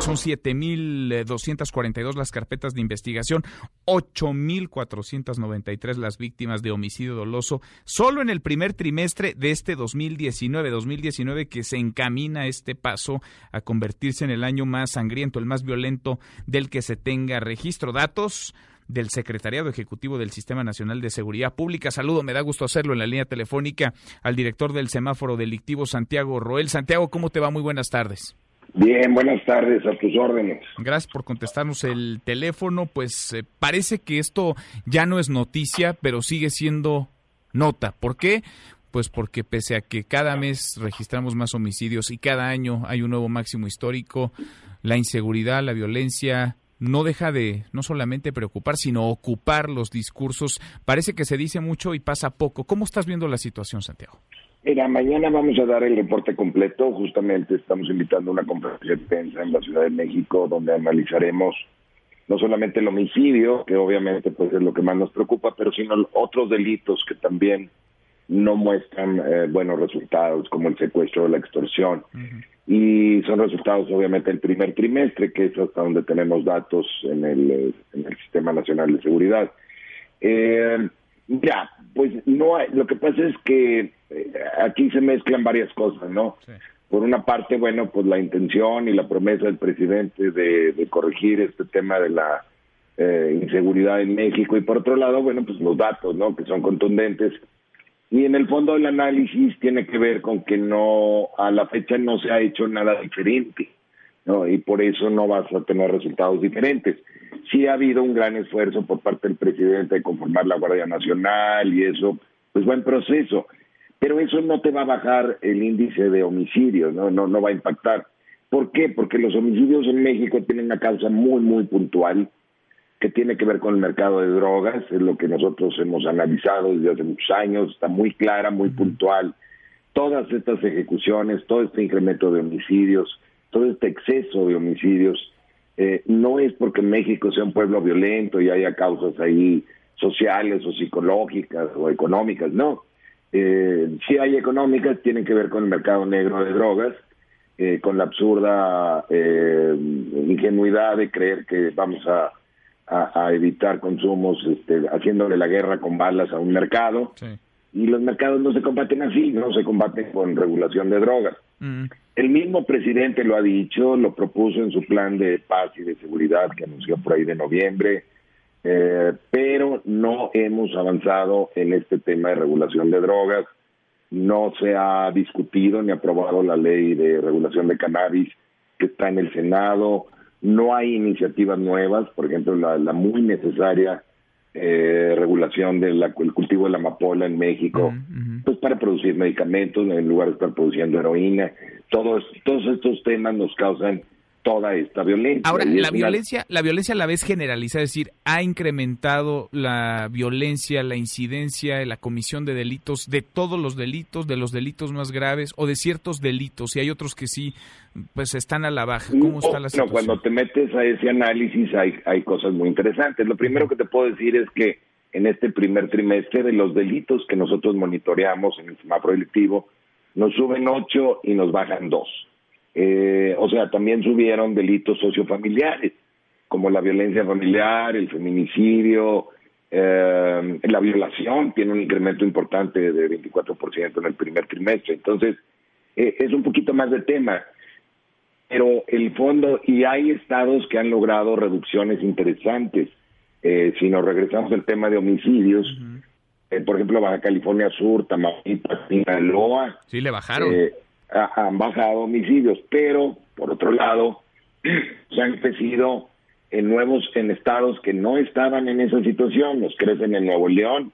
Son 7.242 las carpetas de investigación, 8.493 las víctimas de homicidio doloso, solo en el primer trimestre de este 2019, 2019 que se encamina este paso a convertirse en el año más sangriento, el más violento del que se tenga registro. Datos del Secretariado Ejecutivo del Sistema Nacional de Seguridad Pública. Saludo, me da gusto hacerlo en la línea telefónica al director del semáforo delictivo, Santiago Roel. Santiago, ¿cómo te va? Muy buenas tardes. Bien, buenas tardes, a tus órdenes. Gracias por contestarnos el teléfono. Pues eh, parece que esto ya no es noticia, pero sigue siendo nota. ¿Por qué? Pues porque pese a que cada mes registramos más homicidios y cada año hay un nuevo máximo histórico, la inseguridad, la violencia no deja de no solamente preocupar, sino ocupar los discursos. Parece que se dice mucho y pasa poco. ¿Cómo estás viendo la situación, Santiago? Mira, mañana vamos a dar el reporte completo. Justamente estamos invitando a una conferencia de prensa en la Ciudad de México donde analizaremos no solamente el homicidio, que obviamente pues es lo que más nos preocupa, pero sino otros delitos que también no muestran eh, buenos resultados, como el secuestro o la extorsión. Y son resultados obviamente del primer trimestre, que es hasta donde tenemos datos en el, eh, en el Sistema Nacional de Seguridad. Eh, ya, pues no hay, lo que pasa es que eh, aquí se mezclan varias cosas, ¿no? Por una parte, bueno, pues la intención y la promesa del presidente de, corregir este tema de la eh, inseguridad en México y por otro lado, bueno, pues los datos, ¿no? Que son contundentes. Y en el fondo del análisis tiene que ver con que no, a la fecha no se ha hecho nada diferente, ¿no? Y por eso no vas a tener resultados diferentes sí ha habido un gran esfuerzo por parte del presidente de conformar la Guardia Nacional y eso, pues buen proceso. Pero eso no te va a bajar el índice de homicidios, ¿no? No, no va a impactar. ¿Por qué? Porque los homicidios en México tienen una causa muy, muy puntual que tiene que ver con el mercado de drogas, es lo que nosotros hemos analizado desde hace muchos años, está muy clara, muy puntual. Todas estas ejecuciones, todo este incremento de homicidios, todo este exceso de homicidios, eh, no es porque México sea un pueblo violento y haya causas ahí sociales o psicológicas o económicas, no. Eh, si hay económicas, tienen que ver con el mercado negro de drogas, eh, con la absurda eh, ingenuidad de creer que vamos a, a, evitar consumos este, haciéndole la guerra con balas a un mercado. Y los mercados no se combaten así, no se combaten con regulación de drogas. Mm. El mismo presidente lo ha dicho, lo propuso en su plan de paz y de seguridad que anunció por ahí de noviembre, eh, pero no hemos avanzado en este tema de regulación de drogas. No se ha discutido ni aprobado la ley de regulación de cannabis que está en el Senado. No hay iniciativas nuevas, por ejemplo, la, la muy necesaria eh, regulación del cultivo de la amapola en México, pues para producir medicamentos en lugar de estar produciendo heroína. Todos, todos estos temas nos causan toda esta violencia. Ahora, la violencia, la violencia a la vez generaliza, es decir, ha incrementado la violencia, la incidencia, la comisión de delitos, de todos los delitos, de los delitos más graves o de ciertos delitos, y hay otros que sí, pues están a la baja. ¿Cómo está la situación? No, cuando te metes a ese análisis hay, hay cosas muy interesantes. Lo primero que te puedo decir es que en este primer trimestre de los delitos que nosotros monitoreamos en el semáforo delictivo, nos suben ocho y nos bajan dos. Eh, o sea, también subieron delitos sociofamiliares, como la violencia familiar, el feminicidio, eh, la violación tiene un incremento importante de 24% en el primer trimestre. Entonces, eh, es un poquito más de tema. Pero el fondo, y hay estados que han logrado reducciones interesantes. si nos regresamos al tema de homicidios, por ejemplo, Baja California Sur, Tamaulipas, Sinaloa. Sí, le bajaron han bajado homicidios, pero por otro lado se han crecido en nuevos en estados que no estaban en esa situación, nos crecen en Nuevo León,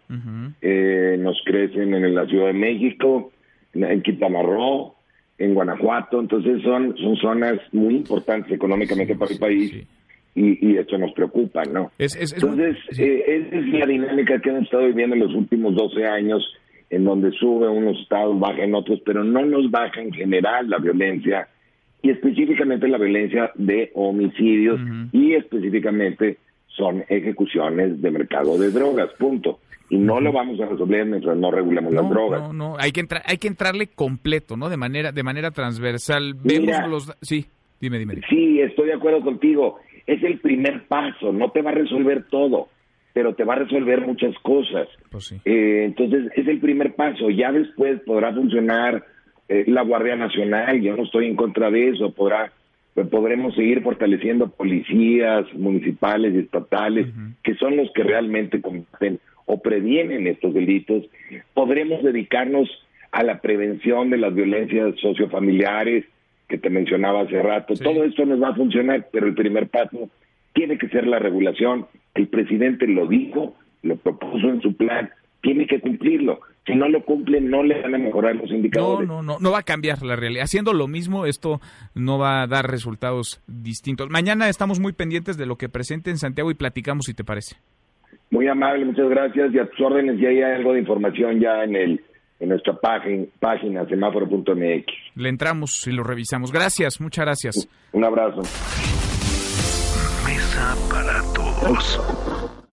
eh, nos crecen en la Ciudad de México, en Quintana Roo, en Guanajuato, entonces son son zonas muy importantes económicamente para el país. Y, y, esto nos preocupa, ¿no? Entonces, eh, esa es la dinámica que hemos estado viviendo en los últimos 12 años en donde sube unos estados, baja en otros, pero no nos baja en general la violencia y específicamente la violencia de homicidios y específicamente son ejecuciones de mercado de drogas, punto. Y no lo vamos a resolver mientras no regulemos las drogas. No, no, hay que entrar, hay que entrarle completo, ¿no? De manera, de manera transversal. Vemos los, sí. Dime, dime. Sí, estoy de acuerdo contigo. Es el primer paso, no te va a resolver todo, pero te va a resolver muchas cosas. Pues sí. Eh, entonces, es el primer paso. Ya después podrá funcionar eh, la Guardia Nacional, yo no estoy en contra de eso, podrá podremos seguir fortaleciendo policías municipales y estatales, que son los que realmente combaten o previenen estos delitos. Podremos dedicarnos a la prevención de las violencias sociofamiliares que te mencionaba hace rato. Todo esto nos va a funcionar, pero el primer paso tiene que ser la regulación. El presidente lo dijo, lo propuso en su plan, tiene que cumplirlo. Si no lo cumplen, no le van a mejorar los indicadores. No, no, no, no va a cambiar la realidad. Haciendo lo mismo, esto no va a dar resultados distintos. Mañana estamos muy pendientes de lo que presente en Santiago y platicamos si te parece. Muy amable, muchas gracias. Y a tus órdenes, ya hay algo de información ya en el en nuestra página, página semáforo.mx. Le entramos y lo revisamos. Gracias, muchas gracias. Un abrazo para todos.